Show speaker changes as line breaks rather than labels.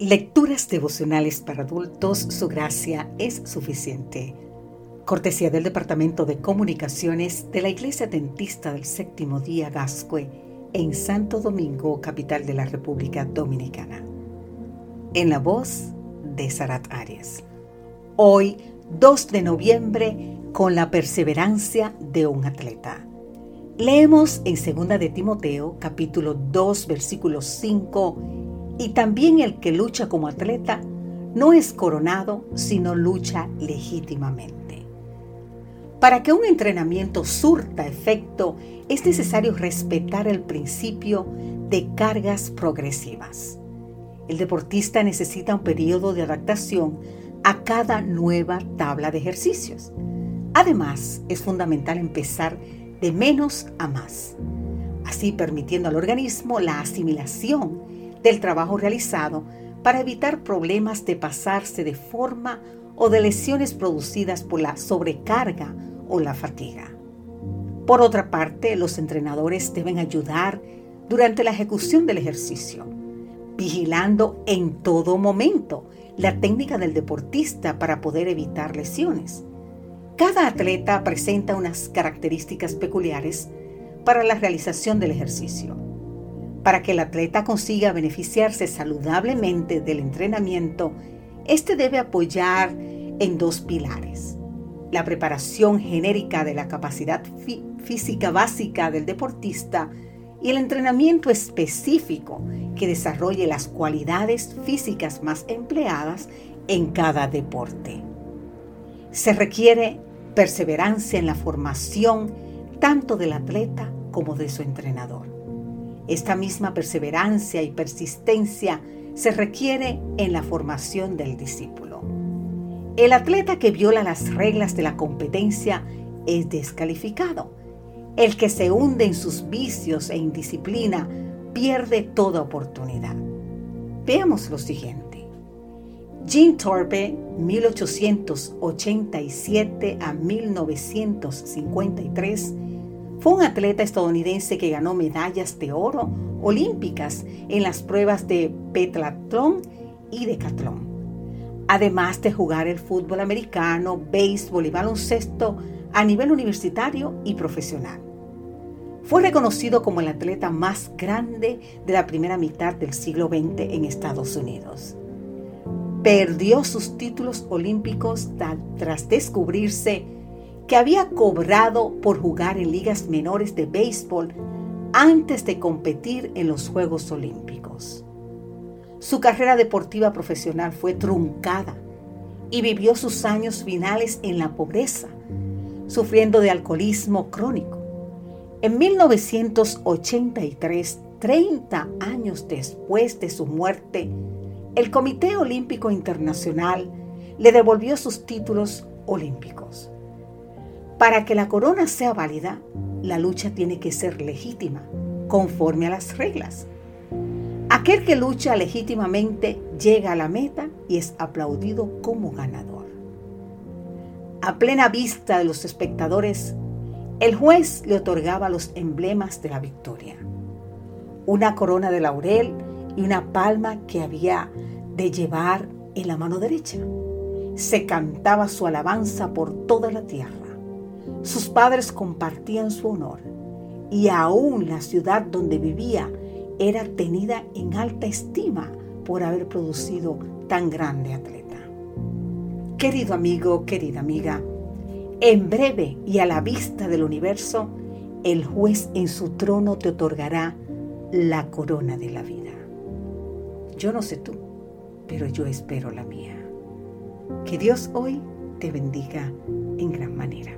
Lecturas devocionales para adultos, su gracia es suficiente. Cortesía del Departamento de Comunicaciones de la Iglesia Dentista del Séptimo Día Gascue en Santo Domingo, capital de la República Dominicana. En la voz de Sarat Arias. Hoy, 2 de noviembre, con la perseverancia de un atleta. Leemos en 2 de Timoteo, capítulo 2, versículo 5 y también el que lucha como atleta no es coronado, sino lucha legítimamente. Para que un entrenamiento surta efecto, es necesario respetar el principio de cargas progresivas. El deportista necesita un periodo de adaptación a cada nueva tabla de ejercicios. Además, es fundamental empezar de menos a más, así permitiendo al organismo la asimilación del trabajo realizado para evitar problemas de pasarse de forma o de lesiones producidas por la sobrecarga o la fatiga. Por otra parte, los entrenadores deben ayudar durante la ejecución del ejercicio, vigilando en todo momento la técnica del deportista para poder evitar lesiones. Cada atleta presenta unas características peculiares para la realización del ejercicio. Para que el atleta consiga beneficiarse saludablemente del entrenamiento, este debe apoyar en dos pilares. La preparación genérica de la capacidad física básica del deportista y el entrenamiento específico que desarrolle las cualidades físicas más empleadas en cada deporte. Se requiere perseverancia en la formación tanto del atleta como de su entrenador. Esta misma perseverancia y persistencia se requiere en la formación del discípulo. El atleta que viola las reglas de la competencia es descalificado. El que se hunde en sus vicios e indisciplina pierde toda oportunidad. Veamos lo siguiente. Jean Thorpe, 1887 a 1953, fue un atleta estadounidense que ganó medallas de oro olímpicas en las pruebas de petatlón y decatlón. Además de jugar el fútbol americano, béisbol y baloncesto a nivel universitario y profesional. Fue reconocido como el atleta más grande de la primera mitad del siglo XX en Estados Unidos. Perdió sus títulos olímpicos tras descubrirse que había cobrado por jugar en ligas menores de béisbol antes de competir en los Juegos Olímpicos. Su carrera deportiva profesional fue truncada y vivió sus años finales en la pobreza, sufriendo de alcoholismo crónico. En 1983, 30 años después de su muerte, el Comité Olímpico Internacional le devolvió sus títulos olímpicos. Para que la corona sea válida, la lucha tiene que ser legítima, conforme a las reglas. Aquel que lucha legítimamente llega a la meta y es aplaudido como ganador. A plena vista de los espectadores, el juez le otorgaba los emblemas de la victoria. Una corona de laurel y una palma que había de llevar en la mano derecha. Se cantaba su alabanza por toda la tierra. Sus padres compartían su honor y aún la ciudad donde vivía era tenida en alta estima por haber producido tan grande atleta. Querido amigo, querida amiga, en breve y a la vista del universo, el juez en su trono te otorgará la corona de la vida. Yo no sé tú, pero yo espero la mía. Que Dios hoy te bendiga en gran manera.